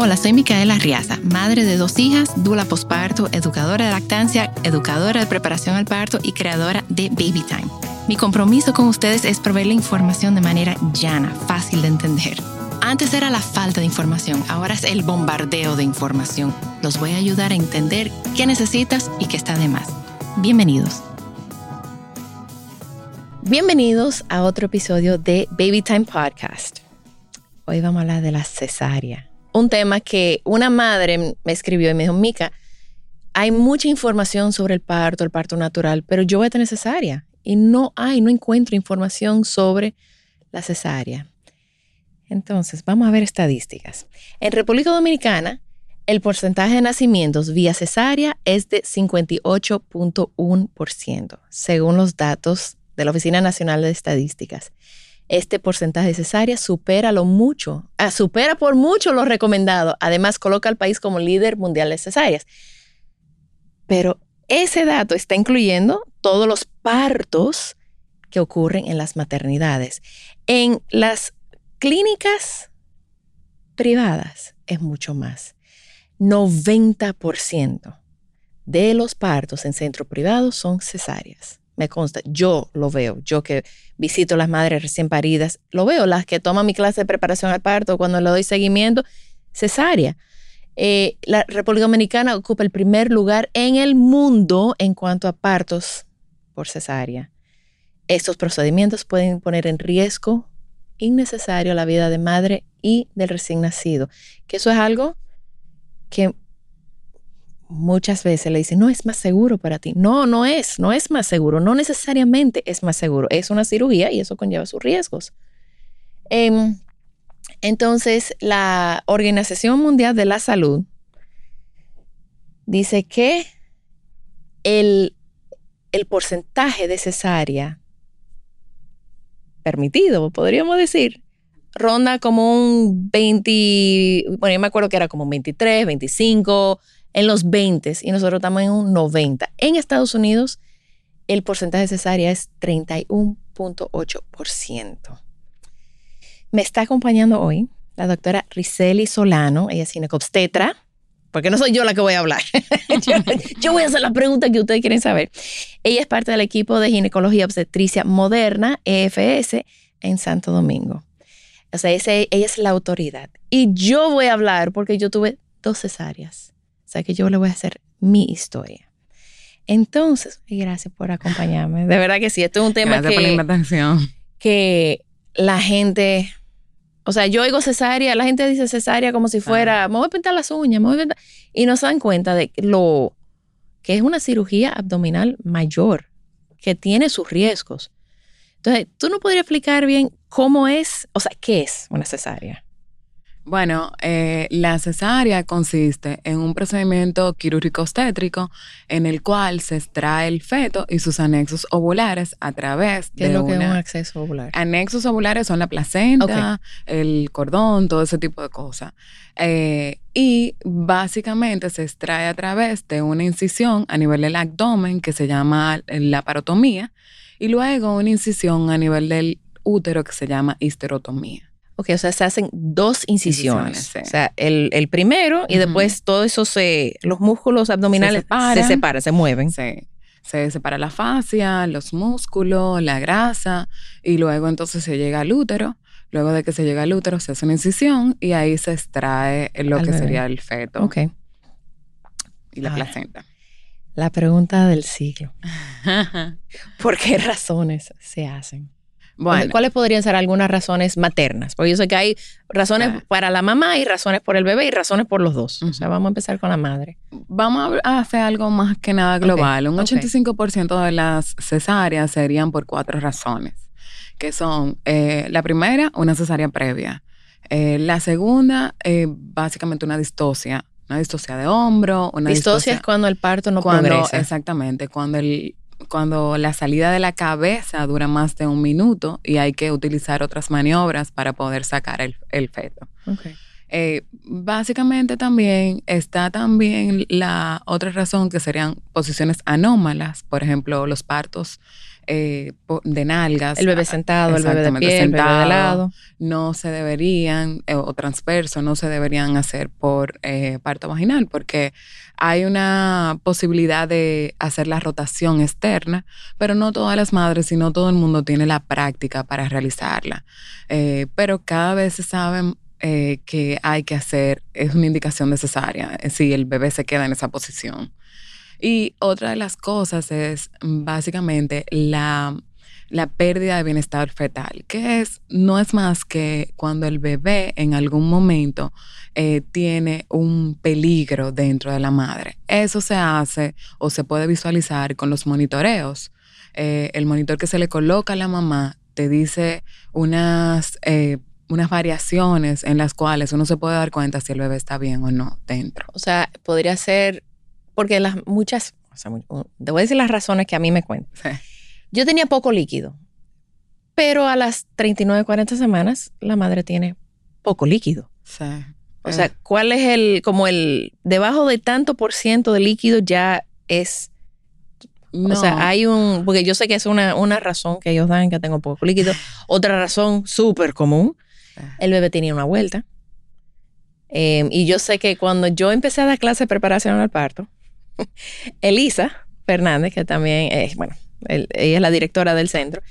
Hola, soy Micaela Riaza, madre de dos hijas, dula posparto, educadora de lactancia, educadora de preparación al parto y creadora de Baby Time. Mi compromiso con ustedes es proveer la información de manera llana, fácil de entender. Antes era la falta de información, ahora es el bombardeo de información. Los voy a ayudar a entender qué necesitas y qué está de más. Bienvenidos. Bienvenidos a otro episodio de Baby Time Podcast. Hoy vamos a hablar de la cesárea. Un tema que una madre me escribió y me dijo, Mica, hay mucha información sobre el parto, el parto natural, pero yo voy a tener cesárea y no hay, no encuentro información sobre la cesárea. Entonces, vamos a ver estadísticas. En República Dominicana, el porcentaje de nacimientos vía cesárea es de 58.1%, según los datos de la Oficina Nacional de Estadísticas. Este porcentaje de cesárea supera lo mucho, ah, supera por mucho lo recomendado. Además, coloca al país como líder mundial de cesáreas. Pero ese dato está incluyendo todos los partos que ocurren en las maternidades. En las clínicas privadas es mucho más. 90% de los partos en centros privados son cesáreas me consta, yo lo veo, yo que visito las madres recién paridas, lo veo, las que toman mi clase de preparación al parto, cuando le doy seguimiento, cesárea. Eh, la República Dominicana ocupa el primer lugar en el mundo en cuanto a partos por cesárea. Estos procedimientos pueden poner en riesgo innecesario la vida de madre y del recién nacido, que eso es algo que muchas veces le dicen, no es más seguro para ti. No, no es, no es más seguro, no necesariamente es más seguro. Es una cirugía y eso conlleva sus riesgos. Em, entonces, la Organización Mundial de la Salud dice que el, el porcentaje de cesárea permitido, podríamos decir, ronda como un 20, bueno, yo me acuerdo que era como 23, 25, en los 20 y nosotros estamos en un 90. En Estados Unidos, el porcentaje de cesárea es 31.8%. Me está acompañando hoy la doctora Riseli Solano, ella es ginecobstetra, porque no soy yo la que voy a hablar. yo, voy a hacer la pregunta que ustedes quieren saber. Ella es parte del equipo de ginecología obstetricia moderna, EFS, en Santo Domingo. O sea, ella es la autoridad. Y yo voy a hablar porque yo tuve dos cesáreas. O sea que yo le voy a hacer mi historia. Entonces, gracias por acompañarme. De verdad que sí, esto es un tema gracias que, por la que la gente, o sea, yo oigo cesárea, la gente dice cesárea como si fuera, me voy a pintar las uñas, me voy a pintar, y no se dan cuenta de lo que es una cirugía abdominal mayor, que tiene sus riesgos. Entonces, ¿tú no podrías explicar bien cómo es, o sea, qué es una cesárea? Bueno, eh, la cesárea consiste en un procedimiento quirúrgico obstétrico en el cual se extrae el feto y sus anexos ovulares a través ¿Qué de es lo que es un acceso ovular? Anexos ovulares son la placenta, el cordón, todo ese tipo de cosas. Eh, y básicamente se extrae a través de una incisión a nivel del abdomen que se llama la parotomía y luego una incisión a nivel del útero que se llama histerotomía. Ok, o sea, se hacen dos incisiones. O sea, el, primero y después todo eso se, los músculos abdominales se separan, se, mueven. Sí. Se separa la fascia, los músculos, la grasa y luego entonces se llega al útero. Luego de que se llega al útero se hace una incisión y ahí se extrae lo que sería el feto. Ok. Y la placenta. La pregunta del siglo. ¿Por qué razones se hacen? Bueno. ¿Cuáles podrían ser algunas razones maternas? Porque yo sé que hay razones para la mamá y razones por el bebé y razones por los dos. O sea, vamos a empezar con la madre. Vamos a hacer algo más que nada global. Un 85% de las cesáreas serían por cuatro razones, que son eh, la primera, una cesárea previa. Eh, la segunda, eh, básicamente una distosia una distosia de hombro, una distosia, es cuando el parto no progresa. Exactamente, cuando el cuando la salida de la cabeza dura más de un minuto y hay que utilizar otras maniobras para poder sacar el, el feto. Eh, básicamente también está también la otra razón que serían posiciones anómalas, por ejemplo, los partos eh, de nalgas. El bebé sentado, el bebé de pie, el bebé de lado. No se deberían, eh, o transverso, no se deberían hacer por parto vaginal, porque hay una posibilidad de hacer la rotación externa, pero no todas las madres, sino todo el mundo tiene la práctica para realizarla. pero cada vez se saben eh, que hay que hacer es una indicación necesaria eh, si el bebé se queda en esa posición. Y otra de las cosas es básicamente la, pérdida de bienestar fetal, que es, no es más que cuando el bebé en algún momento eh, tiene un peligro dentro de la madre. Eso se hace o se puede visualizar con los monitoreos. el monitor que se le coloca a la mamá te dice unas unas variaciones en las cuales uno se puede dar cuenta si el bebé está bien o no dentro. O sea, podría ser, porque las muchas, o sea, te voy a decir las razones que a mí me cuentan. Yo tenía poco líquido, pero a las 39, 40 semanas la madre tiene poco líquido. Sí. O sea, ¿cuál es el, como el, debajo de tanto por ciento de líquido ya es... O sea, hay un, porque yo sé que es una, una razón que ellos dan que tengo poco líquido. Otra razón súper común el bebé tenía una vuelta. Em, y yo sé que cuando yo empecé a dar clase de preparación al parto, Elisa Fernández, que también es, bueno, ella es la directora del centro,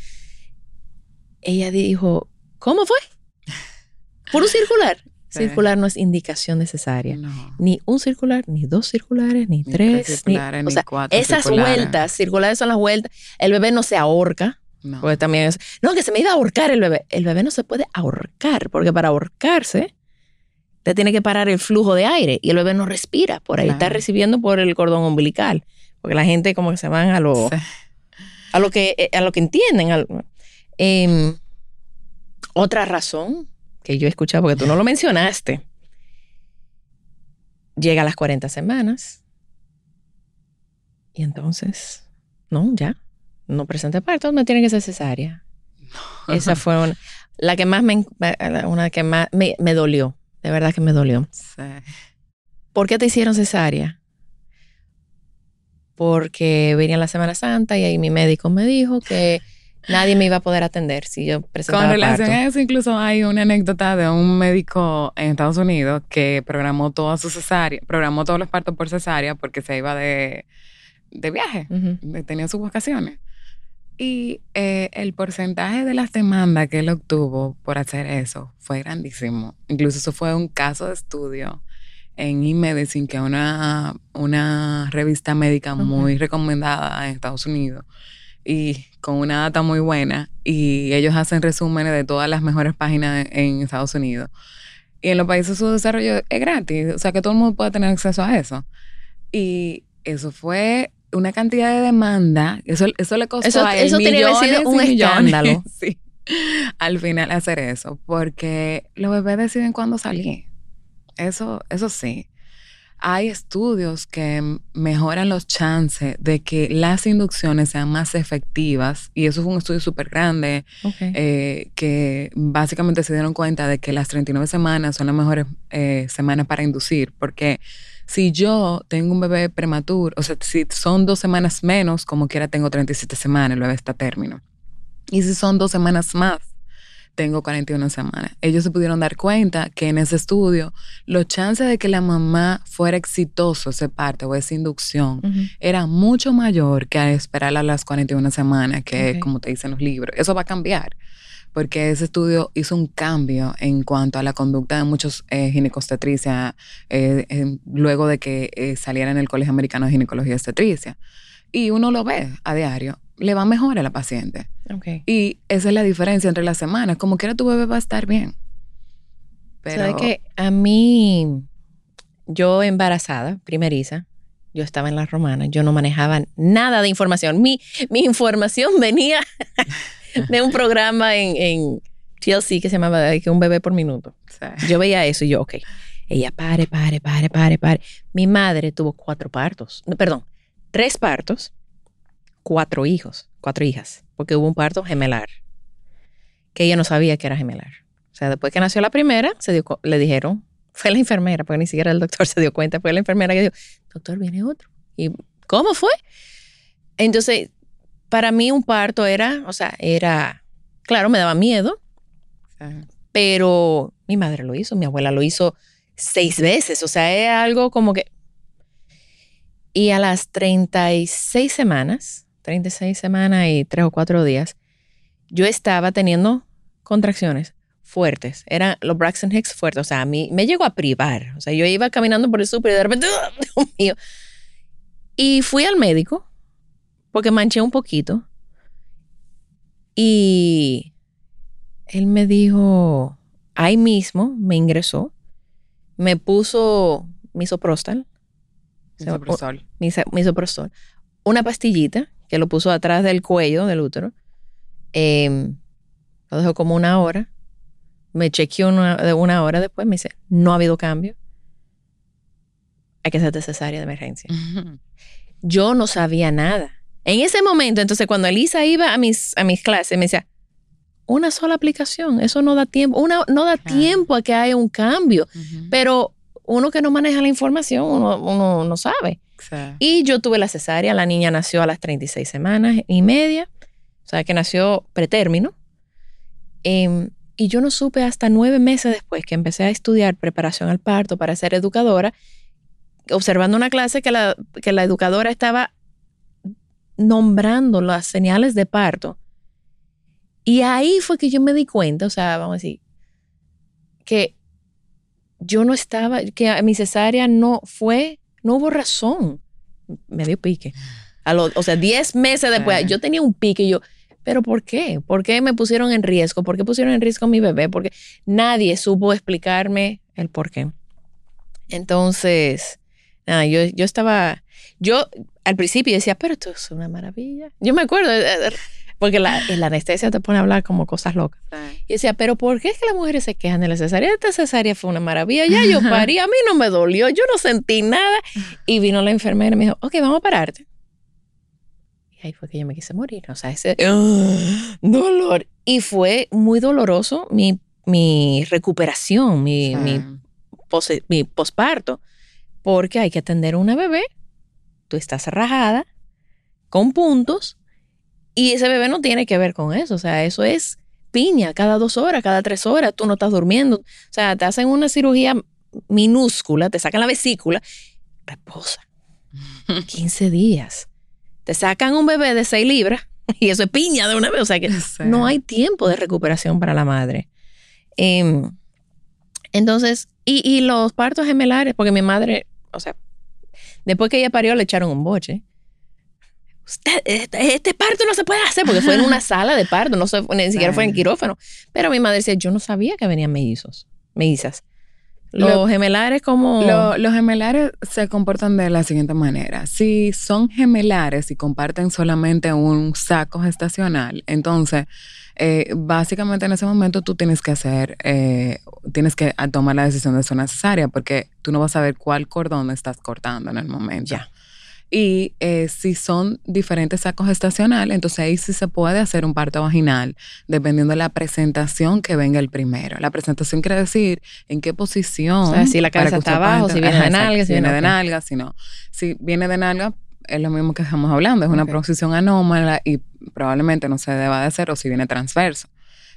ella dijo, ¿cómo fue? Puro circular. Circular no es indicación necesaria. Ni un circular, ni dos circulares, ni, tres. circulares, ni, cuatro esas vueltas, circulares son las vueltas. El bebé no se ahorca. No. Porque también es, no, que se me iba a ahorcar el bebé. El bebé no se puede ahorcar, porque para ahorcarse, te tiene que parar el flujo de aire y el bebé no respira. Por ahí está recibiendo por el cordón umbilical. Porque la gente como que se van a lo, a lo, que, eh, a lo que entienden. Em, otra razón que yo he escuchado, porque tú no lo mencionaste, llega a las 40 semanas y entonces, no, ya, no presente parto, me tiene que ser cesárea. Esa fue una, la que más me, una que más me, dolió. De verdad que me dolió. Sí. ¿Por qué te hicieron cesárea? Porque venía la Semana Santa y ahí mi médico me dijo que nadie me iba a poder atender si yo presentaba Con relación a eso, incluso hay una anécdota de un médico en Estados Unidos que programó toda su cesárea, programó todos los partos por cesárea porque se iba de, viaje, tenía sus vacaciones. Y eh, el porcentaje de las demandas que él obtuvo por hacer eso fue grandísimo. Incluso eso fue un caso de estudio en eMedicine, que es una, una revista médica muy recomendada en Estados Unidos y con una data muy buena. Y ellos hacen resúmenes de todas las mejores páginas en Estados Unidos. Y en los países su desarrollo es gratis, o sea que todo el mundo puede tener acceso a eso. Y eso fue una cantidad de demanda, eso, eso le costó a él millones un escándalo. sí, al final hacer eso, porque los bebés deciden cuándo salir. Eso, eso sí. Hay estudios que mejoran los chances de que las inducciones sean más efectivas y eso fue un estudio súper grande eh, que básicamente se dieron cuenta de que las 39 semanas son las mejores eh, semanas para inducir porque si yo tengo un bebé prematuro, o sea, si son dos semanas menos, como quiera tengo 37 semanas, el bebé está a término. Y si son dos semanas más, tengo 41 semanas. Ellos se pudieron dar cuenta que en ese estudio los chances de que la mamá fuera exitoso ese parto o esa inducción era mucho mayor que esperar a las 41 semanas, que como te dicen los libros. Eso va a cambiar porque ese estudio hizo un cambio en cuanto a la conducta de muchos eh, eh, luego de que eh, saliera en el Colegio Americano de Ginecología y Obstetricia. Y uno lo ve a diario, le va mejor a la paciente. Y esa es la diferencia entre las semanas. Como quiera tu bebé va a estar bien. Pero... ¿Sabes que A mí, yo embarazada, primeriza, yo estaba en la romana, yo no manejaba nada de información. Mi, mi información venía de un programa en, en TLC que se llamaba Un bebé por minuto. Yo veía eso y yo, ok, ella pare, pare, pare, pare, pare. Mi madre tuvo cuatro partos, perdón, tres partos, cuatro hijos, cuatro hijas, porque hubo un parto gemelar, que ella no sabía que era gemelar. O sea, después que nació la primera, se dio, le dijeron, fue la enfermera, porque ni siquiera el doctor se dio cuenta, fue la enfermera que dijo, doctor, viene otro. ¿Y cómo fue? Entonces, para mí un parto era, o sea, era, claro, me daba miedo, pero mi madre lo hizo, mi abuela lo hizo seis veces, o sea, es algo como que... Y a las 36 semanas, 36 semanas y tres o cuatro días, yo estaba teniendo contracciones fuertes. Eran los Braxton Hicks fuertes. O sea, a mí me llegó a privar. O sea, yo iba caminando por el súper y de repente, Dios mío. Y fui al médico porque manché un poquito. Y él me dijo, ahí mismo me ingresó, me puso misoprostol. Misoprostol. Misoprostol. Una pastillita que lo puso atrás del cuello del útero. Em, lo dejó como una hora. Me chequeó una, una hora después. Me dice, no ha habido cambio. Hay que hacerte cesárea de emergencia. Yo no sabía nada. En ese momento, entonces, cuando Elisa iba a mis, a mis clases, me decía, una sola aplicación, eso no da tiempo, una, no da tiempo a que haya un cambio, pero uno que no maneja la información, uno, no sabe. Y yo tuve la cesárea, la niña nació a las 36 semanas y media, o sea que nació pretérmino. Em, y yo no supe hasta nueve meses después que empecé a estudiar preparación al parto para ser educadora, observando una clase que la, que la educadora estaba nombrando las señales de parto. Y ahí fue que yo me di cuenta, o sea, vamos a decir, que yo no estaba, que mi cesárea no fue, no hubo razón. Me dio pique. A o sea, 10 meses después, yo tenía un pique y yo, ¿pero por qué? ¿Por qué me pusieron en riesgo? ¿Por qué pusieron en riesgo a mi bebé? Porque nadie supo explicarme el por qué. Entonces, nada, yo, yo estaba, yo al principio decía, pero esto es una maravilla. Yo me acuerdo, eh, porque la, la anestesia te pone a hablar como cosas locas. Y decía, pero ¿por qué es que las mujeres se quejan de la cesárea? Esta cesárea fue una maravilla. Ya yo parí, a mí no me dolió, yo no sentí nada. Y vino la enfermera y me dijo, ok, vamos a pararte. Y ahí fue que yo me quise morir. O sea, ese dolor. Y fue muy doloroso mi, mi recuperación, mi, mi, mi posparto, porque hay que atender a una bebé tú estás rajada con puntos y ese bebé no tiene que ver con eso. O sea, eso es piña cada dos horas, cada tres horas, tú no estás durmiendo. O sea, te hacen una cirugía minúscula, te sacan la vesícula, reposa. 15 días. Te sacan un bebé de 6 libras y eso es piña de una vez. O sea que no hay tiempo de recuperación para la madre. Em, entonces, y, y los partos gemelares, porque mi madre, o sea, Después que ella parió, le echaron un boche. Usted, este, este, parto no se puede hacer porque fue en una sala de parto, no ni siquiera fue en quirófano. Pero mi madre decía, yo no sabía que venían mellizos, mellizas. Los gemelares como... los gemelares se comportan de la siguiente manera. Si son gemelares y comparten solamente un saco gestacional, entonces eh, básicamente en ese momento tú tienes que hacer, eh, tienes que tomar la decisión de ser necesaria porque tú no vas a saber cuál cordón estás cortando en el momento. Ya. Y eh, si son diferentes sacos gestacionales, entonces ahí sí se puede hacer un parto vaginal, dependiendo de la presentación que venga el primero. La presentación quiere decir en qué posición. O sea, si la cabeza está abajo, si viene de nalga, si viene de nalga, si no. Si viene de nalga, es lo mismo que estamos hablando, es una posición anómala y probablemente no se deba de hacer o si viene transverso.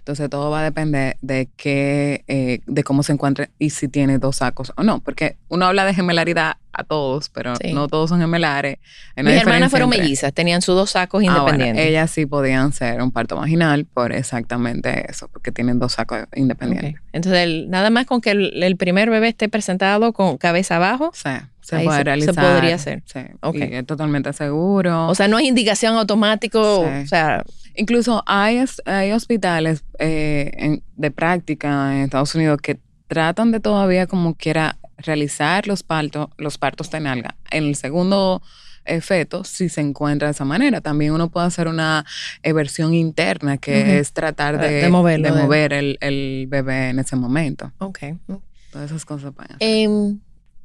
Entonces todo va a depender de qué, eh, de cómo se encuentre y si tiene dos sacos o no, porque uno habla de gemelaridad a todos, pero no todos son gemelares. Mis hermanas fueron mellizas, tenían sus dos sacos ah, independientes. ellas sí podían ser un parto vaginal por exactamente eso, porque tienen dos sacos independientes. Entonces, nada más con que el, primer bebé esté presentado con cabeza abajo. Sí. Se puede realizar. Se podría hacer. Sí. Okay. es totalmente seguro. O sea, no es indicación automático. O sea, Incluso hay, hay hospitales eh, de práctica en Estados Unidos que tratan de todavía como quiera realizar los partos, los partos de nalga. En el segundo eh, feto, si se encuentra de esa manera, también uno puede hacer una versión interna que es tratar ah, de, mover el, bebé en ese momento. Ok. Todas esas cosas em,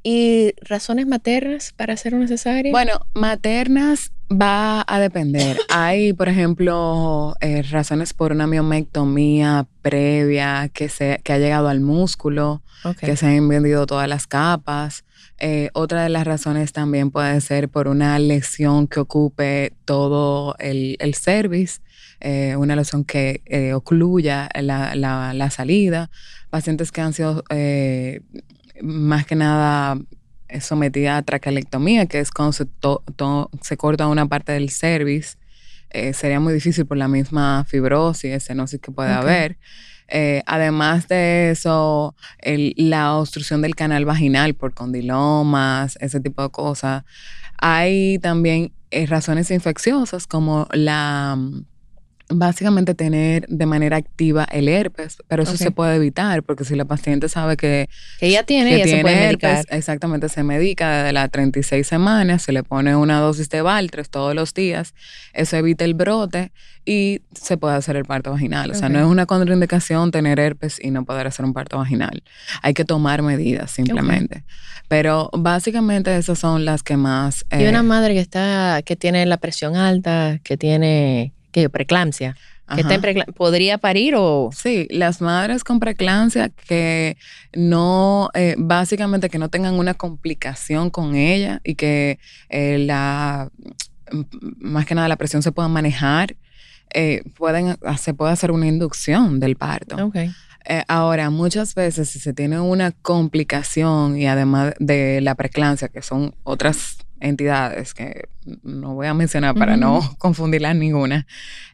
¿Y razones maternas para hacer una cesárea? Bueno, maternas va a depender. Hay, por ejemplo, eh, razones por una miomectomía previa que, se, que ha llegado al músculo, que se han vendido todas las capas. Eh, otra de las razones también puede ser por una lesión que ocupe todo el, el cervix, eh, una lesión que eh, ocluya la, la- la salida. Pacientes que han sido eh, más que nada eh, sometidas a traquelectomía, que es cuando se, to- to- se corta una parte del cervix. Eh, sería muy difícil por la misma fibrosis, estenosis que puede Ok. haber. Eh, además de eso, el- la obstrucción del canal vaginal por condilomas, ese tipo de cosas. Hay también eh, razones infecciosas como la básicamente tener de manera activa el herpes, pero eso se puede evitar porque si la paciente sabe que, que ella tiene, que ella se tiene puede herpes, medicar. exactamente se medica desde las 36 semanas, se le pone una dosis de Valtres todos los días, eso evita el brote y se puede hacer el parto vaginal. O sea, no es una contraindicación tener herpes y no poder hacer un parto vaginal. Hay que tomar medidas simplemente. Pero básicamente esas son las que más... Y eh, una madre que está, que tiene la presión alta, que tiene que preeclampsia, que está en ¿podría parir o Sí, las madres con preeclampsia que no, eh, básicamente que no tengan una complicación con ella y que eh, la, más que nada la presión se pueda manejar, eh, pueden, se puede hacer una inducción del parto. Eh, ahora, muchas veces si se tiene una complicación y además de la preeclampsia, que son otras entidades que no voy a mencionar para no confundirlas ninguna,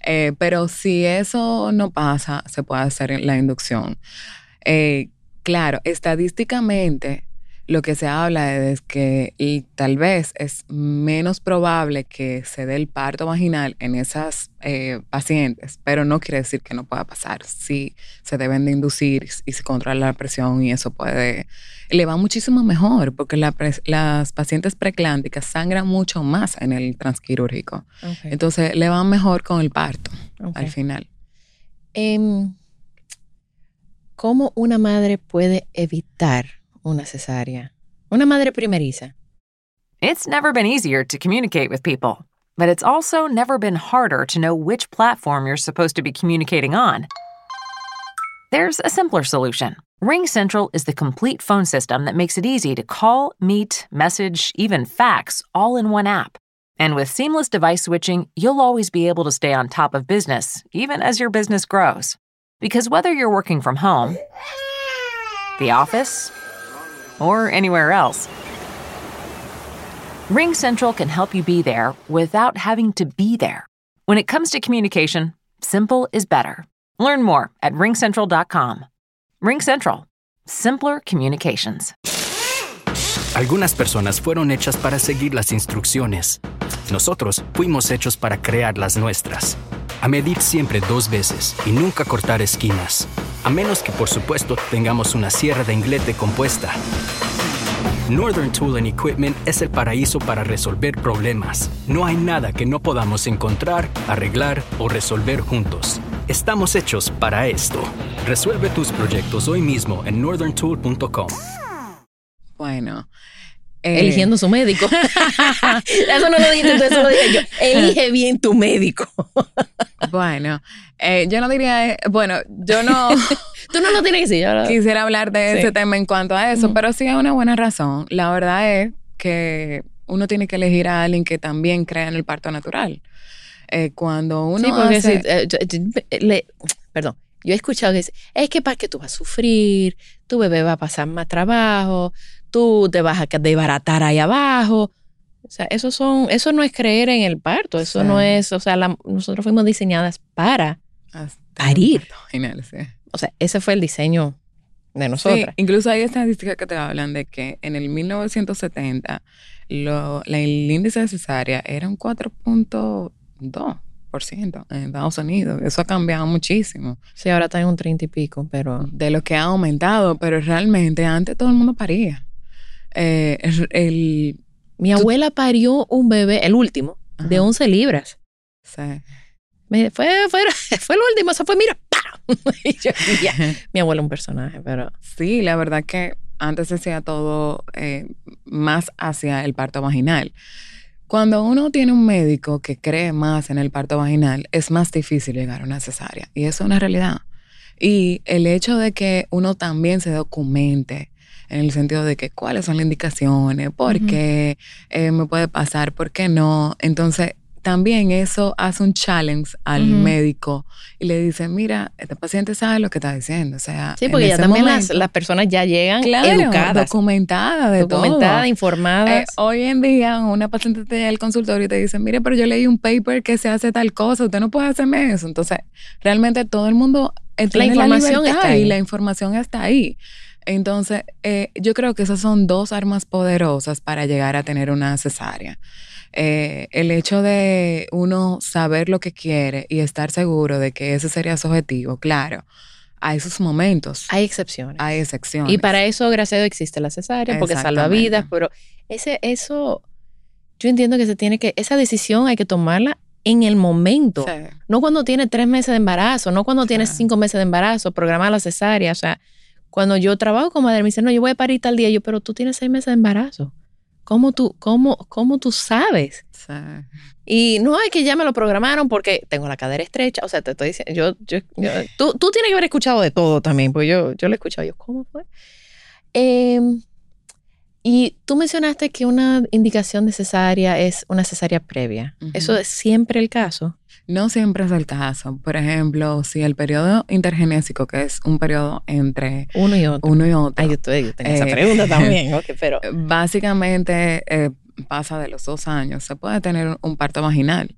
eh, pero si eso no pasa, se puede hacer la inducción. Eh, claro, estadísticamente lo que se habla es que y tal vez es menos probable que se dé el parto vaginal en esas eh, pacientes, pero no quiere decir que no pueda pasar. Sí, se deben de inducir y se controla la presión y eso puede, le va muchísimo mejor porque la pres- las pacientes preclánticas sangran mucho más en el transquirúrgico. ok, Entonces le va mejor con el parto ok. al final. Em, ¿Cómo una madre puede evitar una cesárea? Una madre primeriza. It's never been easier to communicate with people, but it's also never been harder to know which platform you're supposed to be communicating on. There's a simpler solution. Ring Central is the complete phone system that makes it easy to call, meet, message, even fax all in one app. And with seamless device switching, you'll always be able to stay on top of business, even as your business grows. Because whether you're working from home, the office, or anywhere else, Ring Central can help you be there without having to be there. When it comes to communication, simple is better. Learn more at ringcentral.com. Ring Central, simpler communications. Algunas personas fueron hechas para seguir las instrucciones. Nosotros fuimos hechos para crear las nuestras. A medir siempre dos veces y nunca cortar esquinas. A menos que por supuesto tengamos una sierra de inglete compuesta. Northern Tool and Equipment es el paraíso para resolver problemas. No hay nada que no podamos encontrar, arreglar o resolver juntos. Estamos hechos para esto. Resuelve tus proyectos hoy mismo en northerntool.com. Bueno. Eh, Eligiendo su médico. eso no lo dijiste, eso lo dije yo. Elige bien tu médico. Bueno, eh, yo no diría, eh, bueno, yo no tú no lo tienes que decir. yo lo- quisiera hablar de Sí. ese tema en cuanto a eso, pero sí hay una buena razón. La verdad es que uno tiene que elegir a alguien que también crea en el parto natural. Eh, cuando uno sí, porque hace- si, eh, yo- yo- le- perdón, yo he escuchado que dice, es que para que tú vas a sufrir, tu bebé va a pasar más trabajo, tú te vas a desbaratar ahí abajo. O sea, eso son, eso no es creer en el parto, eso Sí. no es, o sea, la- nosotros fuimos diseñadas para, hasta- parir. Sí. o sea, ese fue el diseño de Sí, nosotras. incluso hay estadísticas que te hablan de que en el 1970 lo, la- el índice de cesárea era un 4.2% en Estados Unidos. Eso ha cambiado muchísimo Sí, ahora está en un 30 y pico, pero de lo que ha aumentado, pero realmente antes todo el mundo paría. Eh, el, el- mi abuela parió un bebé, el último, de Ajá. 11 libras. sí. Me- fue, fue, fue el último, eso fue, mira, ¡pam! Y yo, ya. Mi abuela un personaje, pero Sí, la verdad que antes se hacía todo eh, más hacia el parto vaginal. Cuando uno tiene un médico que cree más en el parto vaginal, es más difícil llegar a una cesárea. Y eso es una realidad. Y el hecho de que uno también se documente en el sentido de que cuáles son las indicaciones, por qué eh, me puede pasar, por qué no. Entonces, también eso hace un challenge al médico y le dice, mira, este paciente sabe lo que está diciendo. O sea, sí, porque ya también las, personas ya llegan educadas. Documentadas de Documentadas, informadas. Eh, hoy en día una paciente te da al consultorio y te dice, mire, pero yo leí un paper que se hace tal cosa, usted no puede hacerme eso. Entonces, realmente todo el mundo la información está ahí. y la información está ahí. Entonces, eh, yo creo que esas son dos armas poderosas para llegar a tener una cesárea. Eh, el hecho de uno saber lo que quiere y estar seguro de que ese sería su objetivo, claro. Hay sus momentos. Hay excepciones. Hay excepciones. Y para eso, gracias a Dios, existe la cesárea, porque salva vidas, pero ese, eso, yo entiendo que se tiene que, esa decisión hay que tomarla en el momento. No cuando tiene tres meses de embarazo, no cuando tiene cinco meses de embarazo, programar la cesárea. O sea, cuando yo trabajo con madre, me dicen, no, yo voy a parir tal día. Yo, pero tú tienes seis meses de embarazo. ¿Cómo tú, cómo, cómo tú sabes? Y no es que ya me lo programaron porque tengo la cadera estrecha. O sea, te estoy diciendo, yo, yo, tú, tú, tienes que haber escuchado de todo también, porque yo, yo lo he escuchado. Yo, ¿cómo fue? Eh, y tú mencionaste que una indicación necesaria es una cesárea previa. ¿Eso es siempre el caso? No siempre es el caso. Por ejemplo, si el periodo intergenésico, que es un periodo entre uno y otro. Uno y otro. Ay, yo, tengo esa eh, pregunta también, pero... Básicamente eh, pasa de los dos años. Se puede tener un parto vaginal.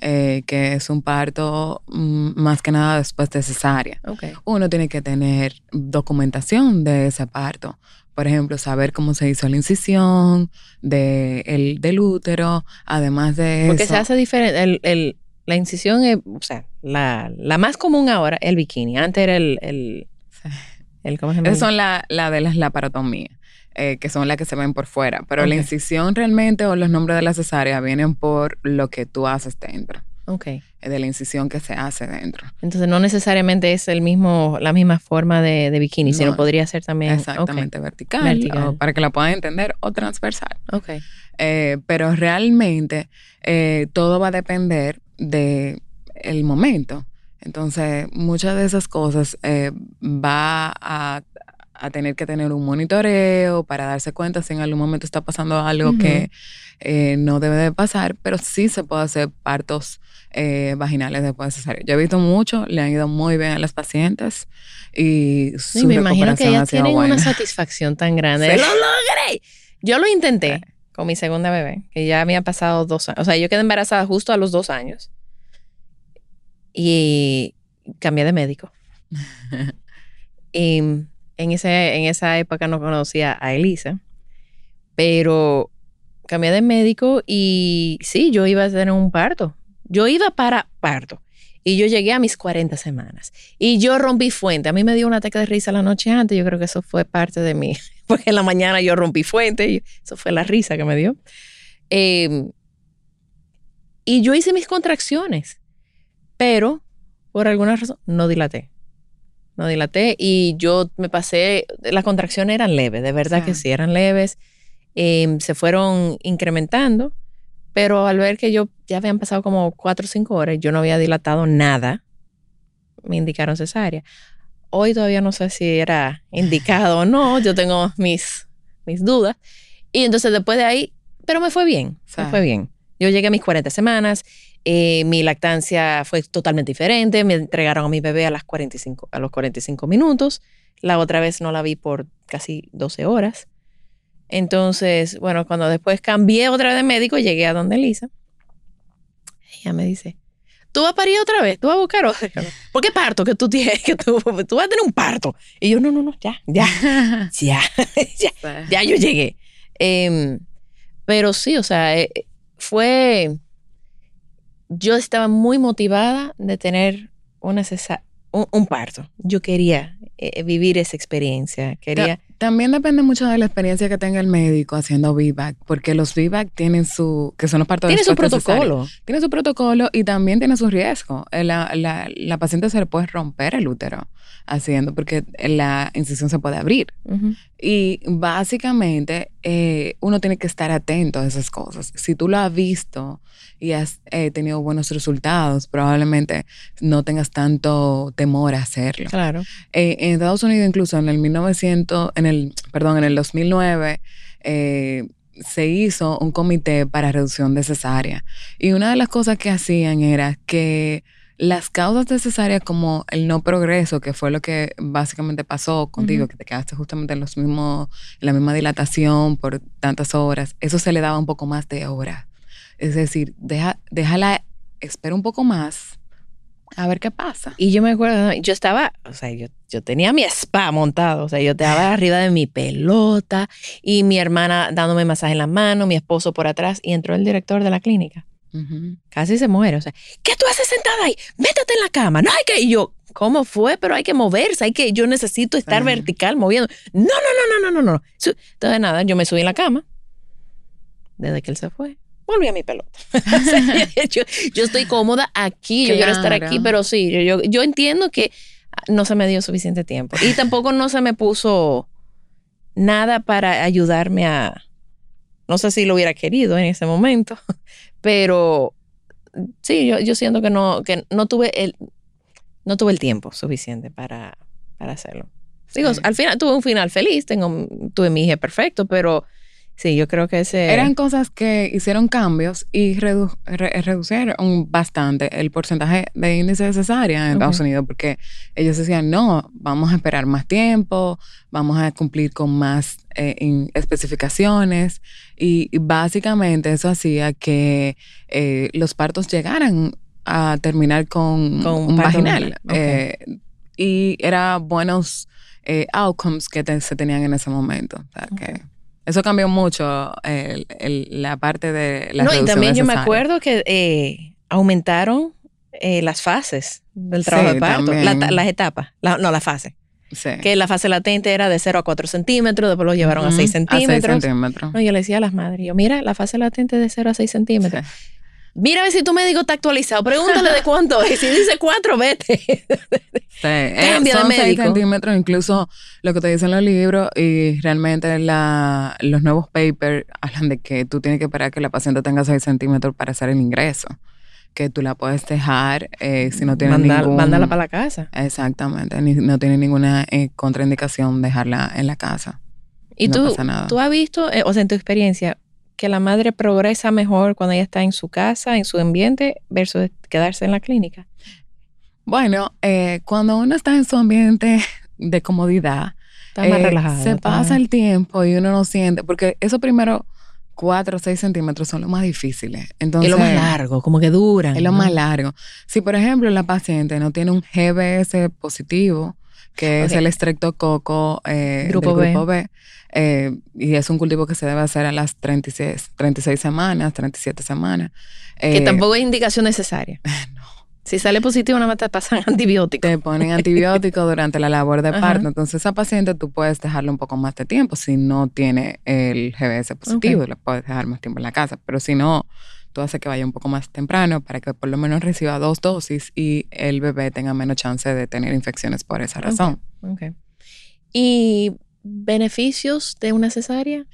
Eh, que es un parto mm, más que nada después de cesárea. Uno tiene que tener documentación de ese parto por ejemplo, saber cómo se hizo la incisión de el, del útero, además de Porque se hace diferente. El, el, la incisión es, o sea, la, la, más común ahora es el bikini. Antes era el... el, el ¿Cómo se llama? Esas son la, la de las laparotomías. Eh, que son las que se ven por fuera, pero la incisión realmente o los nombres de la cesárea vienen por lo que tú haces dentro. Ok. De la incisión que se hace dentro. Entonces no necesariamente es el mismo, la misma forma de, bikini, sino podría ser también. Exactamente, vertical, para que la puedan entender, o transversal. Ok. Eh, pero realmente eh, todo va a depender del el momento. Entonces, muchas de esas cosas eh, va a, a, tener que tener un monitoreo para darse cuenta si en algún momento está pasando algo que no debe de pasar, pero sí se puede hacer partos eh, vaginales después de cesárea. Yo he visto mucho, le han ido muy bien a las pacientes y sí, me imagino que ellas tienen una satisfacción tan grande. ¡Lo logré! Yo lo intenté con mi segunda bebé, que ya había pasado dos años. O sea, yo quedé embarazada justo a los dos años y cambié de médico. y en, ese, en esa época no conocía a Elisa, pero cambié de médico y sí, yo iba a tener un parto. Yo iba para parto y yo llegué a mis 40 semanas y yo rompí fuente. A mí me dio un ataque de risa la noche antes, yo creo que eso fue parte de mí, porque en la mañana yo rompí fuente y eso fue la risa que me dio. Em, y yo hice mis contracciones, pero por alguna razón no dilaté. No dilaté y yo me pasé, las contracciones eran leves, de verdad que sí, eran leves. Em, se fueron incrementando pero al ver que yo ya habían pasado como cuatro o cinco horas, yo no había dilatado nada, me indicaron cesárea. Hoy todavía no sé si era indicado o no, yo tengo mis, mis dudas. Y entonces después de ahí, pero me fue bien, me fue bien. Yo llegué a mis 40 semanas, eh, mi lactancia fue totalmente diferente, me entregaron a mi bebé a, las 45, a los 45 minutos, la otra vez no la vi por casi 12 horas. Entonces, bueno, cuando después cambié otra vez de médico, llegué a donde Elisa. Ella me dice, tú vas a parir otra vez, tú vas a buscar otra. ¿Por qué parto que tú tienes? Que tú, tú vas a tener un parto. Y yo, no, no, no, ya, ya, ya, ya, ya yo llegué. Em, pero sí, o sea, eh, fue, yo estaba muy motivada de tener una un, un, parto. Yo quería eh, vivir esa experiencia, quería También depende mucho de la experiencia que tenga el médico haciendo VBAC, porque los VBAC tienen su, que son los partos Tiene su protocolo. Tiene su protocolo y también tiene su riesgo. Eh, La, la, la paciente se le puede romper el útero haciendo, porque la incisión se puede abrir. Y básicamente eh, uno tiene que estar atento a esas cosas. Si tú lo has visto y has eh, tenido buenos resultados, probablemente no tengas tanto temor a hacerlo. Claro. Eh, en Estados Unidos, incluso en el 1900, en el, perdón, en el 2009, eh, se hizo un comité para reducción de cesárea. Y una de las cosas que hacían era que las causas de cesárea, como el no progreso, que fue lo que básicamente pasó contigo, Ujú. que te quedaste justamente en, los mismos, en la misma dilatación por tantas horas, eso se le daba un poco más de horas. Es decir, deja, déjala, espera un poco más, a ver qué pasa. Y yo me acuerdo, yo estaba, o sea, yo, yo tenía mi spa montado, o sea, yo estaba arriba de mi pelota y mi hermana dándome masaje en la mano, mi esposo por atrás y entró el director de la clínica. Ujú. Casi se muere, o sea, ¿qué tú haces sentada ahí? Métete en la cama, no hay que, y yo, ¿cómo fue? Pero hay que moverse, hay que, yo necesito estar Sí. vertical moviendo. No, no, no, no, no, no, no. Entonces nada, yo me subí en la cama, desde que él se fue. Volví a mi pelota. Yo, yo estoy cómoda aquí, yo quiero estar aquí, pero sí, yo, yo, yo entiendo que no se me dio suficiente tiempo. Y tampoco no se me puso nada para ayudarme a... No sé si lo hubiera querido en ese momento, pero sí, yo, yo siento que no, que no tuve el, no tuve el tiempo suficiente para, para hacerlo. Digo, Sí. al final tuve un final feliz, tengo, tuve mi hija perfecto, pero sí, yo creo que ese... Eran cosas que hicieron cambios y redu- re- reducieron bastante el porcentaje de índice de cesárea en Estados. Unidos porque ellos decían, no, vamos a esperar más tiempo, vamos a cumplir con más eh, especificaciones y, y básicamente eso hacía que eh, los partos llegaran a terminar con, Con un vaginal. Eh, y era buenos outcomes que te- se tenían en ese momento. O sea, que eso cambió mucho el- el- la parte de la no, y también de yo me acuerdo que eh, aumentaron eh, las fases del trabajo Sí, de parto, la- las etapas, la- no, la fase. Sí. Que la fase latente era de 0 a 4 centímetros, después lo llevaron a Ujú, 6 A 6 centímetros. centímetros. No, yo le decía a las madres, yo, mira, la fase latente es de 0 a 6 centímetros. Sí. Mira a ver si tu médico está actualizado. Pregúntale de cuánto es. Si dice 4, vete. Sí, eh, Cambia de son 6 médico. centímetros, incluso lo que te dicen los libros y realmente la, los nuevos papers hablan de que tú tienes que esperar que la paciente tenga 6 centímetros para hacer el ingreso. Que tú la puedes dejar eh, si no tiene Mándala- ningún... Mándala para la casa. Exactamente, ni- no tiene ninguna eh, contraindicación dejarla en la casa. Y No tú, pasa nada. tú has visto, eh, o sea, en tu experiencia, que la madre progresa mejor cuando ella está en su casa, en su ambiente, versus quedarse en la clínica. Bueno, eh, cuando uno está en su ambiente de comodidad, Está más eh, se pasa el tiempo y uno no siente, porque esos primeros cuatro o seis centímetros son los más difíciles. Entonces, es lo más largo, como que duran. Es lo ¿no? más largo. Si, por ejemplo, la paciente no tiene un GBS positivo, que es el estreptococo eh, Grupo del B. grupo B, eh, y es un cultivo que se debe hacer a las 36, 36 semanas, 37 semanas. Que eh, tampoco es indicación necesaria. Si sale positivo, nada más te pasan antibióticos. te ponen antibióticos durante la labor de Ajá. parto. Entonces, esa paciente tú puedes dejarle un poco más de tiempo. Si no tiene el GBS positivo, le puedes dejar más tiempo en la casa. Pero si no, tú haces que vaya un poco más temprano para que por lo menos reciba dos dosis y el bebé tenga menos chance de tener infecciones por esa razón. Ok. ¿Y beneficios de una cesárea?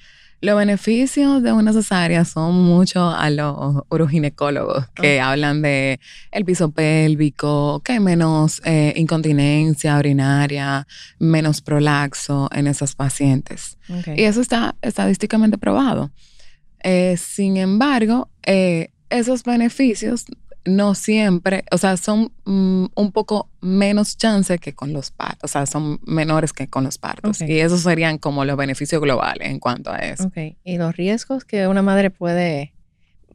Los beneficios de una cesárea son mucho a los uroginecólogos que hablan de el piso pélvico, que hay menos eh, incontinencia urinaria, menos prolaxo en esos pacientes. Ok. Y eso está estadísticamente probado. Eh, sin embargo, eh, esos beneficios no siempre, o sea, son mm, un poco menos chance que con los partos, o sea, son menores que con los partos. Y esos serían como los beneficios globales en cuanto a eso. Ok. ¿Y los riesgos que una madre puede...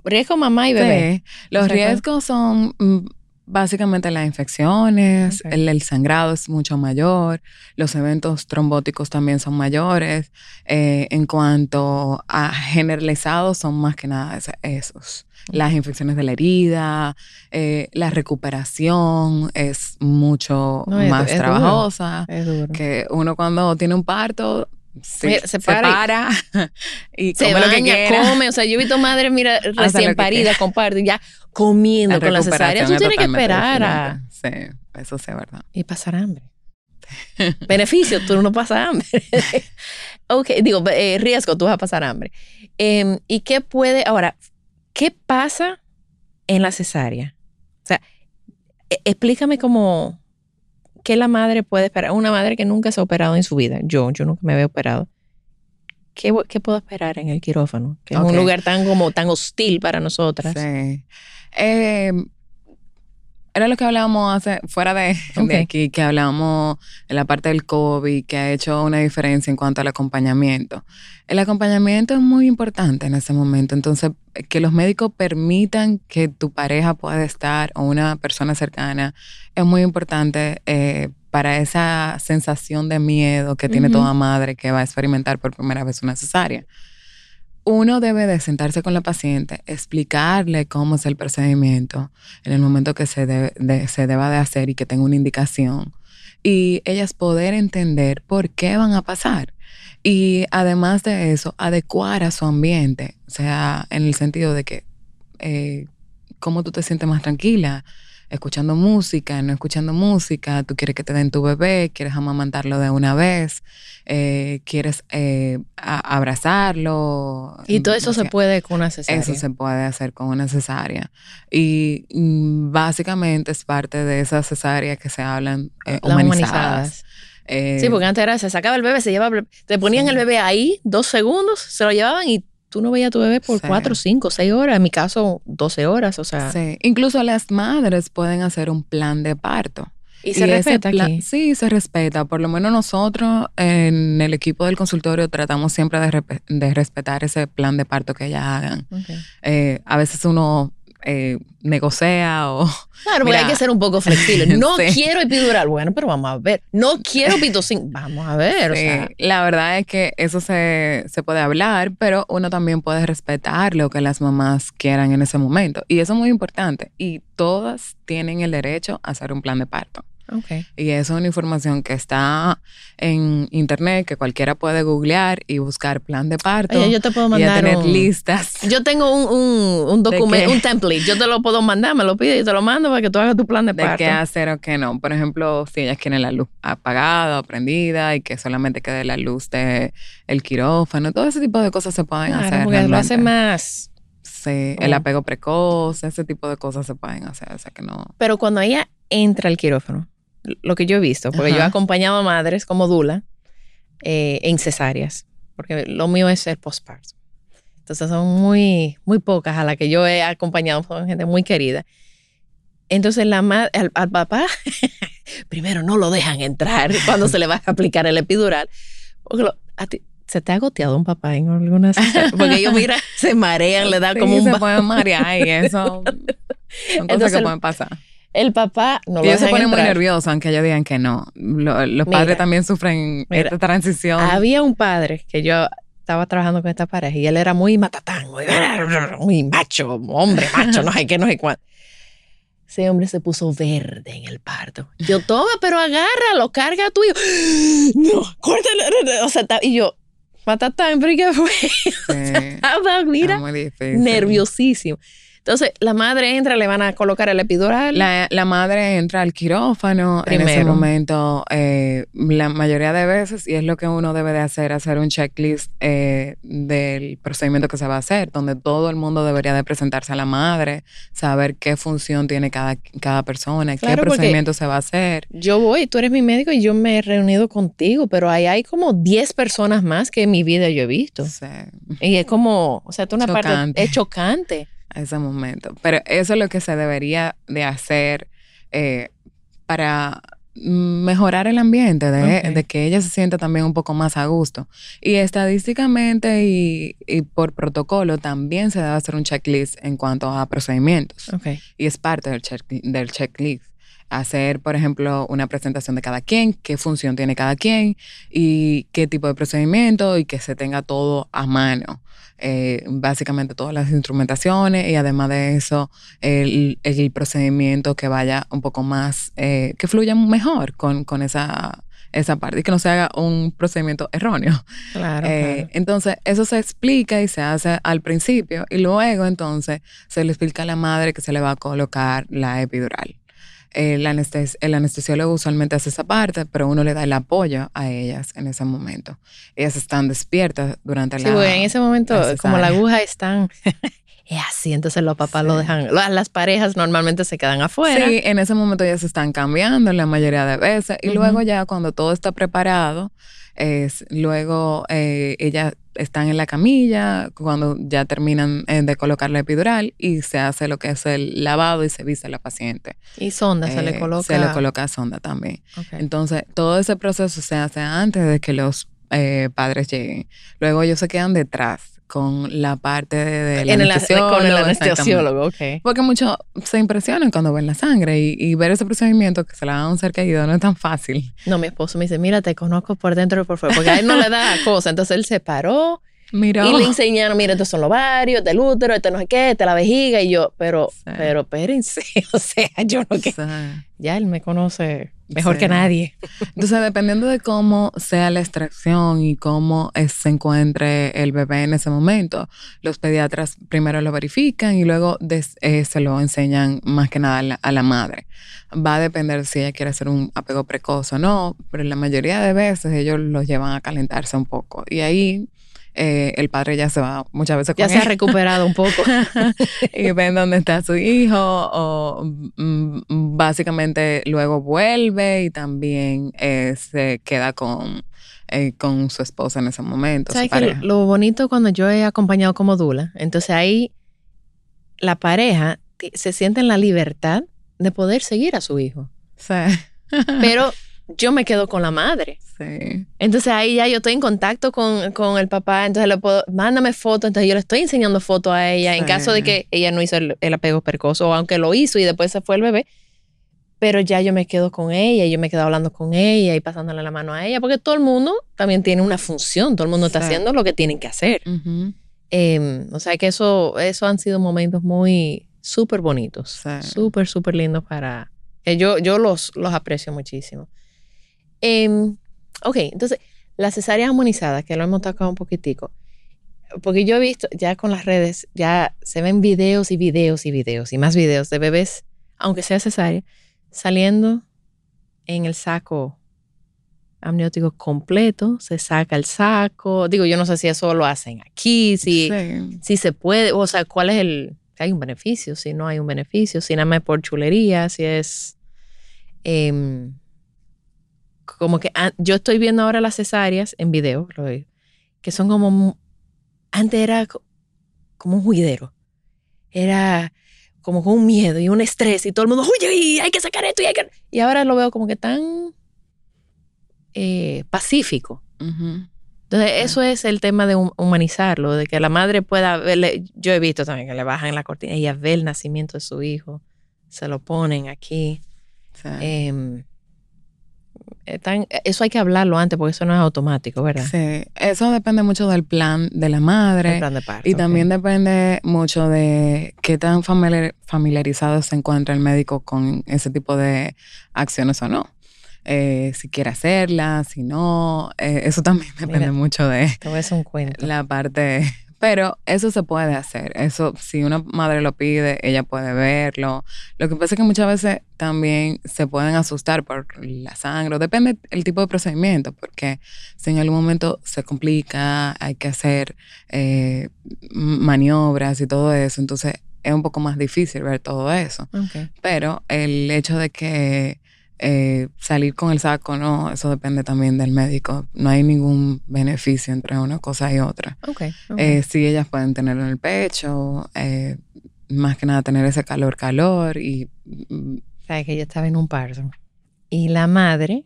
Riesgo mamá y bebé. Sí, Los O sea, riesgos son mm, básicamente las infecciones, el, el sangrado es mucho mayor, los eventos trombóticos también son mayores. eh, en cuanto a generalizados, son más que nada es- esos. Las infecciones de la herida, eh, la recuperación es mucho No, es- más es duro. trabajosa. Es duro. Que uno cuando tiene un parto Sí, se se para para, y- y se come lo que baña, come. O sea, yo he visto madres, mira, recién quiera. comparten, ya comiendo con la cesárea. Tú tienes que esperar a... Sí, eso sí es verdad. Y pasar hambre. Beneficio, tú no pasas hambre. ok, digo, eh, riesgo, tú vas a pasar hambre. Em, ¿Y qué puede, ahora, qué pasa en la cesárea? O sea, e- explícame cómo, qué la madre puede esperar. Una madre que nunca se ha operado en su vida. Yo, yo nunca me había operado. ¿Qué, qué puedo esperar en el quirófano? Que es un lugar tan como tan hostil para nosotras. Sí. Eh, era lo que hablábamos hace, fuera de, de aquí, que hablábamos en la parte del COVID, que ha hecho una diferencia en cuanto al acompañamiento. El acompañamiento es muy importante en ese momento. Entonces, que los médicos permitan que tu pareja pueda estar o una persona cercana es muy importante eh, para esa sensación de miedo que tiene toda madre que va a experimentar por primera vez una cesárea uno debe de sentarse con la paciente, explicarle cómo es el procedimiento en el momento que se, debe- de- se deba de hacer y que tenga una indicación. Y ellas poder entender por qué van a pasar. Y además de eso, adecuar a su ambiente. O sea, en el sentido de que eh, cómo tú te sientes más tranquila, escuchando música, no escuchando música, tú quieres que te den tu bebé, quieres amamantarlo de una vez, eh, quieres eh, abrazarlo. Y todo eso o se puede con una cesárea. Eso se puede hacer con una cesárea. Y mm, básicamente es parte de esas cesáreas que se hablan eh, humanizadas. humanizadas. Eh, Sí, porque antes era, se sacaba el bebé, se llevaba, te ponían Sí. el bebé ahí, dos segundos, se lo llevaban y tú no veías a tu bebé por Sí. cuatro, cinco, seis horas. En mi caso, 12 horas, o sea. sí. Incluso las madres pueden hacer un plan de parto. Y se ese respeta plan- aquí. Sí, se respeta. Por lo menos nosotros en el equipo del consultorio tratamos siempre de, respetar ese plan de parto que ellas hagan. Eh, a veces uno eh, negocia o... Claro, Mira, hay que ser un poco flexible. No sí. quiero epidural. Bueno, pero vamos a ver. No quiero pitocin. Vamos a ver. O sea, la verdad es que eso se, se puede hablar, pero uno también puede respetar lo que las mamás quieran en ese momento. Y eso es muy importante. Y todas tienen el derecho a hacer un plan de parto. Ok. Y eso es una información que está en internet, que cualquiera puede googlear y buscar plan de parto. Oye, yo te puedo y a mandar tener un- listas. Yo tengo un, un, un ¿De documento, un template. Yo te lo puedo mandar, me lo pides y te lo mando para que tú hagas tu plan de de parto. qué hacer o qué no. Por ejemplo, si ellas quieren la luz apagada o prendida y que solamente quede la luz de el quirófano, todo ese tipo de cosas se pueden Claro, hacer. porque lo hace más. Sí, el apego precoz, ese tipo de cosas se pueden hacer. O sea que no. Pero cuando ella entra al quirófano, lo que yo he visto, porque yo he acompañado a madres como Dula eh, en cesáreas, porque lo mío es el postparto. Entonces son muy, muy pocas a las que yo he acompañado, son gente muy querida. Entonces la al, al papá, primero no lo dejan entrar cuando se le va a aplicar el epidural, porque lo- a ti- se te ha goteado un papá en alguna cesárea? Porque ellos, mira, se marean, le da Sí, como un... se pueden marear y eso. Son cosas Entonces, que pueden pasar. El papá no ellos se ponen muy nerviosos, aunque ellos digan que no. Lo- los Mira, padres también sufren mira, esta transición. Había un padre que yo estaba trabajando con esta pareja y él era muy matatán, muy, muy macho, hombre macho, no sé qué, no sé cuánto. Ese hombre se puso verde en el parto. Yo, toma, pero agárralo, carga a tu hijo. No, córtalo. O sea, y yo, matatán, pero ¿y ¿qué fue? Sí, Estaba, mira, nerviosísimo. Entonces, la madre entra, le van a colocar el epidural. La, la madre entra al quirófano en ese Primero. momento, eh, la mayoría de veces, y es lo que uno debe de hacer, hacer un checklist eh, del procedimiento que se va a hacer, donde todo el mundo debería de presentarse a la madre, saber qué función tiene cada, cada persona, Claro, qué procedimiento se va a hacer. yo voy, tú eres mi médico y yo me he reunido contigo, pero ahí hay como 10 personas más que en mi vida yo he visto. Sí, Y es como, o sea, tú una parte Chocante. es chocante. A ese momento. Pero eso es lo que se debería de hacer eh, para mejorar el ambiente, de, que ella se sienta también un poco más a gusto. Y estadísticamente y, y por protocolo también se debe hacer un checklist en cuanto a procedimientos. Ok. Y es parte del, check- del checklist. Hacer, por ejemplo, una presentación de cada quien, qué función tiene cada quien y qué tipo de procedimiento y que se tenga todo a mano. Eh, básicamente todas las instrumentaciones y además de eso el, el procedimiento que vaya un poco más, eh, que fluya mejor con, con esa esa parte y que no se haga un procedimiento erróneo. Claro, Eh, claro. Entonces, eso se explica y se hace al principio y luego entonces se le explica a la madre que se le va a colocar la epidural. El, anestes- el anestesiólogo usualmente hace esa parte, pero uno le da el apoyo a ellas en ese momento. Ellas están despiertas durante Sí, la... porque en ese momento, como la aguja es tan... es así, entonces los papás lo dejan... la- Las parejas normalmente se quedan afuera. Sí, en ese momento ya se están cambiando la mayoría de veces. Y luego ya cuando todo está preparado, es, luego eh, ellas están en la camilla, cuando ya terminan eh, de colocar la epidural y se hace lo que es el lavado y se viste a la paciente. Y sonda se Eh, le coloca... Se le coloca sonda también. Entonces, todo ese proceso se hace antes de que los eh, padres lleguen. Luego ellos se quedan detrás con la parte de, el, anestesiólogo, con el anestesiólogo, ok. Porque muchos se impresionan cuando ven la sangre y, y ver ese procedimiento que se le da a un ser querido no es tan fácil. No, mi esposo me dice, mira, te conozco por dentro y por fuera, porque a él no le da cosa. Entonces él se paró Mira, y le enseñaron, mira, estos son los ovarios, este el útero, este no sé qué, este la vejiga. Y yo, pero, Sí. pero espérense, o sea, yo no que... o sea, Ya él me conoce mejor Sí. que nadie. Entonces, dependiendo de cómo sea la extracción y cómo se encuentre el bebé en ese momento, los pediatras primero lo verifican y luego des- eh, se lo enseñan más que nada a la, a la madre. Va a depender si ella quiere hacer un apego precoz o no, pero la mayoría de veces ellos los llevan a calentarse un poco. Y ahí eh, el padre ya se va muchas veces con Ya se ha recuperado un poco. y ven dónde está su hijo o mm, básicamente luego vuelve y también eh, se queda con, eh, con su esposa en ese momento. ¿Sabes que lo bonito cuando yo he acompañado como Dula? Entonces ahí la pareja se siente en la libertad de poder seguir a su hijo. Sí. Pero yo me quedo con la madre. Sí. Entonces ahí ya yo estoy en contacto con, con el papá, entonces le puedo, mándame fotos, entonces yo le estoy enseñando fotos a ella en Sí. caso de que ella no hizo el, el apego precoz o aunque lo hizo y después se fue el bebé, pero ya yo me quedo con ella y yo me quedo hablando con ella y pasándole la mano a ella, porque todo el mundo también tiene una función, todo el mundo está haciendo lo que tienen que hacer. Ujú. Eh, o sea que eso, eso han sido momentos muy súper bonitos, Sí. súper, súper lindos para... yo, yo los, los aprecio muchísimo. Em, ok, entonces, la cesárea armonizada, que lo hemos tocado un poquitico, porque yo he visto ya con las redes, ya se ven videos y videos y videos y más videos de bebés, aunque sea cesárea, saliendo en el saco amniótico completo, se saca el saco. Digo, yo no sé si eso lo hacen aquí, si, Sí. si se puede, o sea, cuál es el, si hay un beneficio, si no hay un beneficio, si nada más es por chulería, si es... em, como que an- yo estoy viendo ahora las cesáreas en video, lo veo, que son como, antes era co- como un juidero, era como con un miedo y un estrés y todo el mundo, oye, y hay que sacar esto y hay que... Y ahora lo veo como que tan eh, pacífico. Ujú. Entonces, eso es el tema de hum- humanizarlo, de que la madre pueda verle. Yo he visto también que le bajan la cortina, ella ve el nacimiento de su hijo, se lo ponen aquí. Sí. Eh, tan- eso hay que hablarlo antes porque eso no es automático, ¿verdad? Sí. Eso depende mucho del plan de la madre. El plan de parto, Y también depende mucho de qué tan familiar- familiarizado se encuentra el médico con ese tipo de acciones o no. Eh, si quiere hacerlas, si no. eh, eso también depende Mira. mucho de Te voy a hacer un cuento. la parte. Pero eso se puede hacer. Eso, si una madre lo pide, ella puede verlo. Lo que pasa es que muchas veces también se pueden asustar por la sangre. Depende el tipo de procedimiento, porque si en algún momento se complica, hay que hacer eh, maniobras y todo eso, entonces es un poco más difícil ver todo eso. Pero el hecho de que eh, salir con el saco, no, eso depende también del médico. No hay ningún beneficio entre una cosa y otra. Ok. ok. Eh, sí, ellas pueden tenerlo en el pecho, eh, más que nada tener ese calor, calor y mm, Sabes que yo estaba en un parto y la madre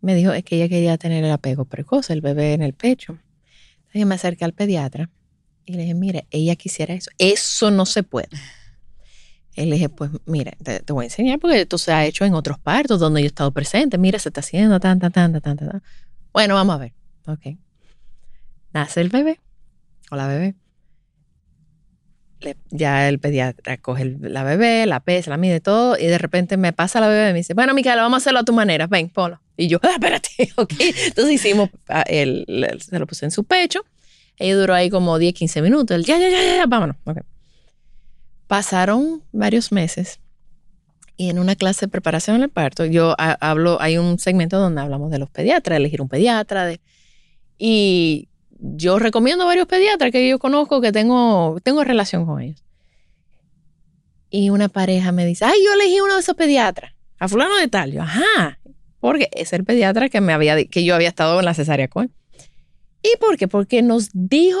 me dijo es que ella quería tener el apego precoz, el bebé en el pecho. Entonces yo me acerqué al pediatra y le dije, mire, ella quisiera eso. Eso no se puede. Y le dije, pues mire, te, te voy a enseñar porque esto se ha hecho en otros partos donde yo he estado presente. Mira, se está haciendo, tan, tan, tan, tan, tan, tan. Bueno, vamos a ver. Ok. Nace el bebé o la bebé. Le- ya el pediatra coge el- la bebé, la pesa, la mide todo y de repente me pasa la bebé y me dice, bueno, Micaela, vamos a hacerlo a tu manera, ven, ponlo. Y yo, ah, espérate, ok. Entonces hicimos, ah, él, él se lo puse en su pecho. Ella duró ahí como 10, 15 minutos. Él, ya, ya, ya, ya, vámonos. ok. Pasaron varios meses y en una clase de preparación al parto, yo ha- hablo, hay un segmento donde hablamos de los pediatras, elegir un pediatra, de, y yo recomiendo varios pediatras que yo conozco que tengo, tengo relación con ellos. Y una pareja me dice, ay, yo elegí uno de esos pediatras, a fulano de tal. Yo, ajá, porque es el pediatra que me había, que yo había estado en la cesárea con. ¿Y por qué? Porque nos dijo,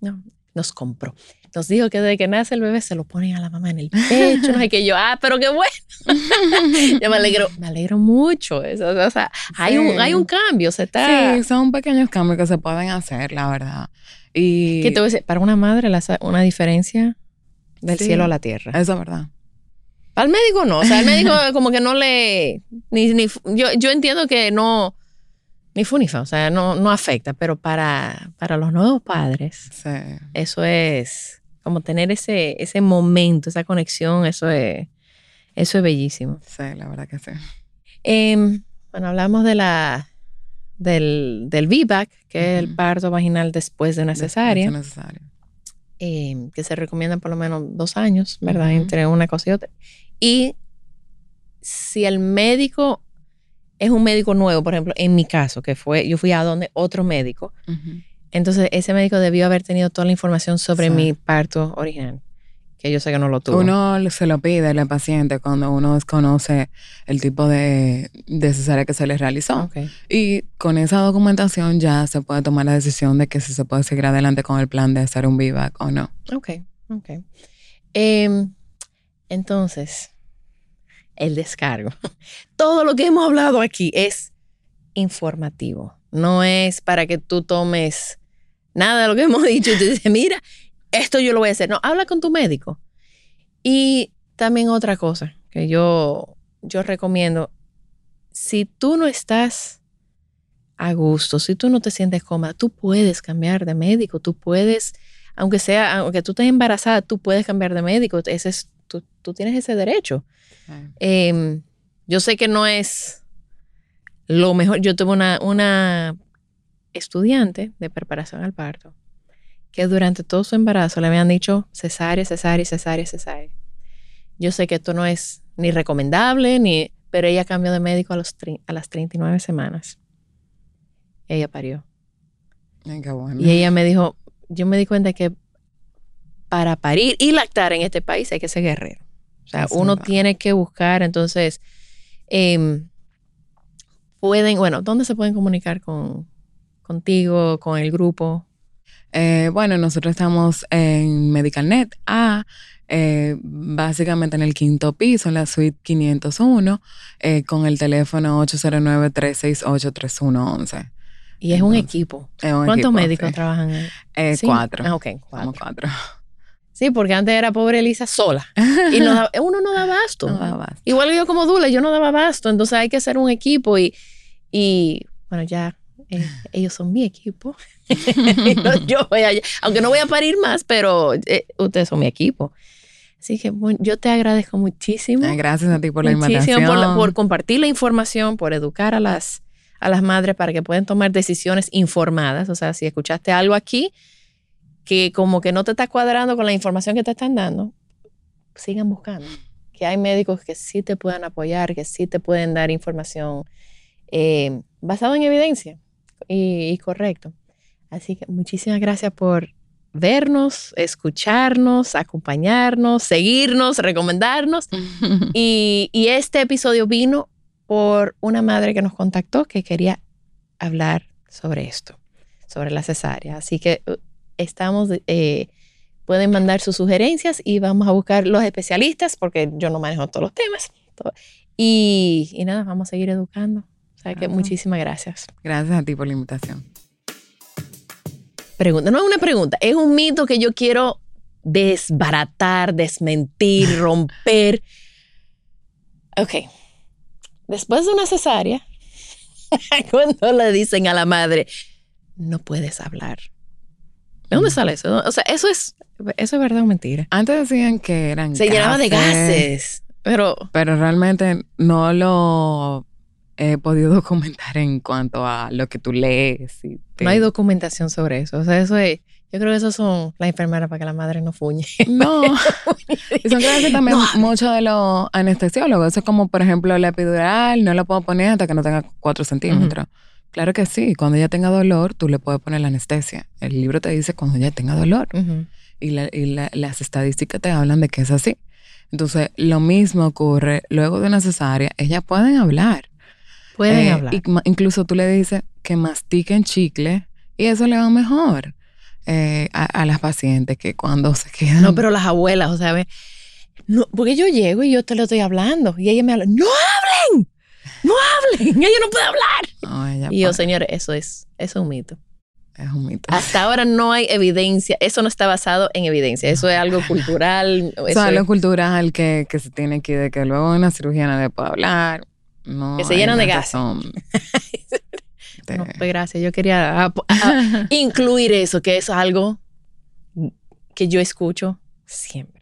no, nos compró. Nos dijo que desde que nace el bebé se lo ponen a la mamá en el pecho, no sé qué. Yo, ah, pero qué bueno. yo me alegro, me alegro mucho. Eso, o sea, hay, un, hay un cambio, se está... Sí, son pequeños cambios que se pueden hacer, la verdad. Y ¿Qué te voy a decir? Para una madre, la una diferencia del Sí. cielo a la tierra. eso es verdad. Al médico no, o sea, el médico como que no le, ni, ni- yo, yo entiendo que no, ni fu ni fa, o sea, no, no afecta, pero para, para los nuevos padres, Sí. eso es como tener ese, ese momento, esa conexión, eso es, eso es bellísimo. Sí, la verdad que sí. Em, bueno, hablamos de la, del, del VBAC, que es el parto vaginal después de una cesárea. Eh, que se recomiendan por lo menos dos años, ¿verdad? Entre una cosa y otra. Y si el médico es un médico nuevo, por ejemplo, en mi caso, que fue, yo fui a donde otro médico, entonces ese médico debió haber tenido toda la información sobre Sí. mi parto original, que yo sé que no lo tuvo. Uno se lo pide al paciente cuando uno desconoce el tipo de, de cesárea que se le realizó. Y con esa documentación ya se puede tomar la decisión de que si se puede seguir adelante con el plan de hacer un VBAC o no. Ok, ok. Em, entonces, el descargo. Todo lo que hemos hablado aquí es informativo. No es para que tú tomes nada de lo que hemos dicho y te dices, mira, esto yo lo voy a hacer. No, habla con tu médico. Y también otra cosa que yo, yo recomiendo, si tú no estás a gusto, si tú no te sientes cómoda, tú puedes cambiar de médico, tú puedes aunque sea, aunque tú estés embarazada, tú puedes cambiar de médico. Ese es, tú, tú tienes ese derecho. Em, yo sé que no es lo mejor. Yo tuve una, una estudiante de preparación al parto que durante todo su embarazo le habían dicho cesárea, cesárea, cesárea, cesárea. Yo sé que esto no es ni recomendable, ni, pero ella cambió de médico a, los, a las 39 semanas. Ella parió. Bueno. Y ella me dijo, yo me di cuenta que para parir y lactar en este país hay que ser guerrero. O sea, uno tiene que buscar, entonces, em, pueden, bueno, ¿dónde se pueden comunicar con contigo, con el grupo? Eh, bueno, nosotros estamos en MedicalNet A, eh, básicamente en el quinto piso, en la suite 501, eh, con el teléfono 809-368-3111. Y es un Entonces, equipo. Es un ¿Cuántos equipo, médicos sí. trabajan ahí? Eh, Sí. Cuatro. Ah, ok, Somos cuatro. Sí, porque antes era pobre Elisa sola. Y no daba- uno no da abasto. No da abasto. Igual yo como Dula, yo no daba abasto. Entonces hay que hacer un equipo y, y bueno, ya eh, ellos son mi equipo. Yo voy a, aunque no voy a parir más, pero eh, ustedes son mi equipo. Así que bueno, yo te agradezco muchísimo. Ay, Gracias a ti por la muchísimo invitación. por, la- por compartir la información, por educar a las, a las madres para que puedan tomar decisiones informadas. O sea, si escuchaste algo aquí que como que no te está cuadrando con la información que te están dando, sigan buscando. Que hay médicos que sí te puedan apoyar, que sí te pueden dar información eh, basado en evidencia y, y correcto. Así que muchísimas gracias por vernos, escucharnos, acompañarnos, seguirnos, recomendarnos. Y, y este episodio vino por una madre que nos contactó que quería hablar sobre esto, sobre la cesárea. Así que uh, estamos, eh, pueden mandar sus sugerencias y vamos a buscar los especialistas porque yo no manejo todos los temas. Todo. Y, y nada, vamos a seguir educando. O sea que muchísimas gracias. Gracias a ti por la invitación. Pregunta, no es una pregunta, es un mito que yo quiero desbaratar, desmentir, romper. Ok. Después de una cesárea, cuando le dicen a la madre, no puedes hablar. ¿De dónde sale eso? O sea, eso es, eso es verdad o mentira. Antes decían que eran Se llenaba de gases, pero pero realmente no lo he podido documentar en cuanto a lo que tú lees. Y te- No hay documentación sobre eso. O sea, eso es. Yo creo que eso son las enfermeras para que la madre no fuñe. No. y son cosas que también No. muchos de los anestesiólogos. Eso es como, por ejemplo, la epidural, no la puedo poner hasta que no tenga 4 centímetros. Claro que sí. Cuando ella tenga dolor, tú le puedes poner la anestesia. El libro te dice cuando ella tenga dolor. Y, la- y la- las estadísticas te hablan de que es así. Entonces, lo mismo ocurre luego de una cesárea. Ellas pueden hablar. Pueden Eh, hablar. incluso tú le dices que mastiquen chicle y eso le va mejor eh, a, a las pacientes que cuando se quedan. No, pero las abuelas, o sea, no, porque yo llego y yo te lo estoy hablando y ella me habla, no hablen, no hablen, ella no puede hablar. No, ella Y yo, señores, eso es, eso es un mito. es un mito. Hasta ahora no hay evidencia, eso no está basado en evidencia, eso es algo cultural. eso sea, es- lo cultural que, que se tiene aquí de que luego una cirugía nadie puede hablar. No Que se llenan de de- No, pues gracias, yo quería ah, ah, incluir eso, que eso es algo que yo escucho siempre.